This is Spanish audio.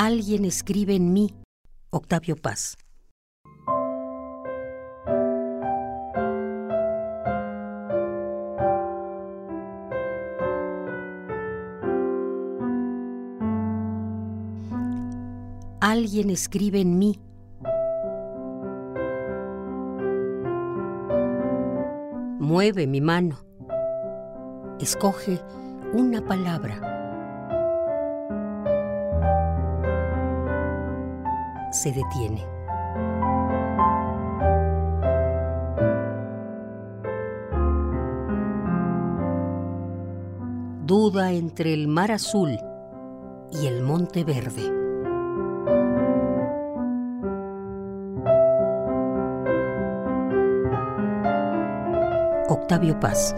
Alguien escribe en mí. Octavio Paz. Alguien escribe en mí. Mueve mi mano. Escoge una palabra. Se detiene. Duda entre el mar azul y el monte verde. Octavio Paz.